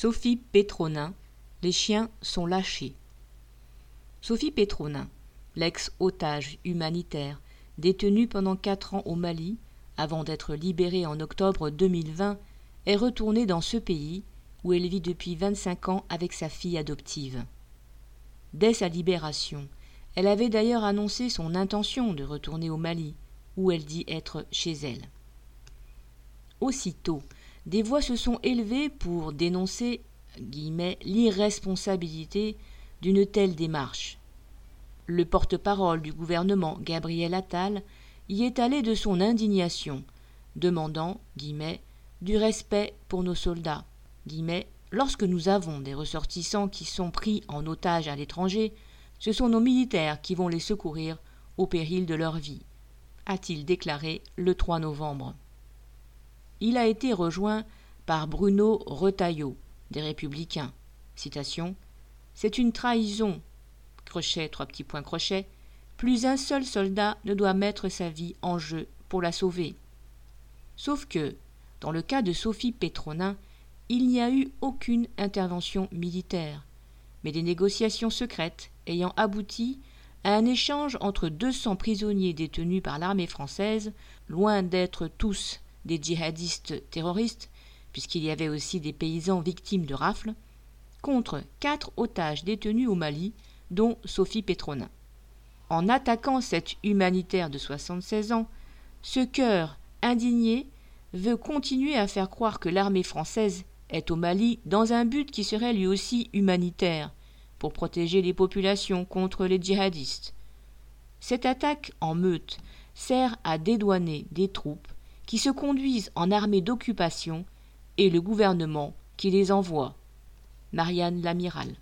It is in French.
Sophie Pétronin, les chiens sont lâchés. Sophie Pétronin, l'ex-otage humanitaire, détenue pendant quatre ans au Mali, avant d'être libérée en octobre 2020, est retournée dans ce pays où elle vit depuis 25 ans avec sa fille adoptive. Dès sa libération, elle avait d'ailleurs annoncé son intention de retourner au Mali, où elle dit être chez elle. Aussitôt, des voix se sont élevées pour dénoncer l'irresponsabilité d'une telle démarche. Le porte-parole du gouvernement, Gabriel Attal, y est allé de son indignation, demandant du respect pour nos soldats. Lorsque nous avons des ressortissants qui sont pris en otage à l'étranger, ce sont nos militaires qui vont les secourir au péril de leur vie, a-t-il déclaré le 3 novembre il a été rejoint par Bruno Retailleau, des Républicains. Citation C'est une trahison. Crochet, trois petits points crochet. Plus un seul soldat ne doit mettre sa vie en jeu pour la sauver. Sauf que, dans le cas de Sophie Pétronin, il n'y a eu aucune intervention militaire, mais des négociations secrètes ayant abouti à un échange entre 200 prisonniers détenus par l'armée française, loin d'être tous des djihadistes terroristes, puisqu'il y avait aussi des paysans victimes de rafles, contre quatre otages détenus au Mali, dont Sophie Pétronin. En attaquant cette humanitaire de 76 ans, ce cœur indigné veut continuer à faire croire que l'armée française est au Mali dans un but qui serait lui aussi humanitaire, pour protéger les populations contre les djihadistes. Cette attaque en meute sert à dédouaner des troupes qui se conduisent en armée d'occupation et le gouvernement qui les envoie. Marianne Lamiral.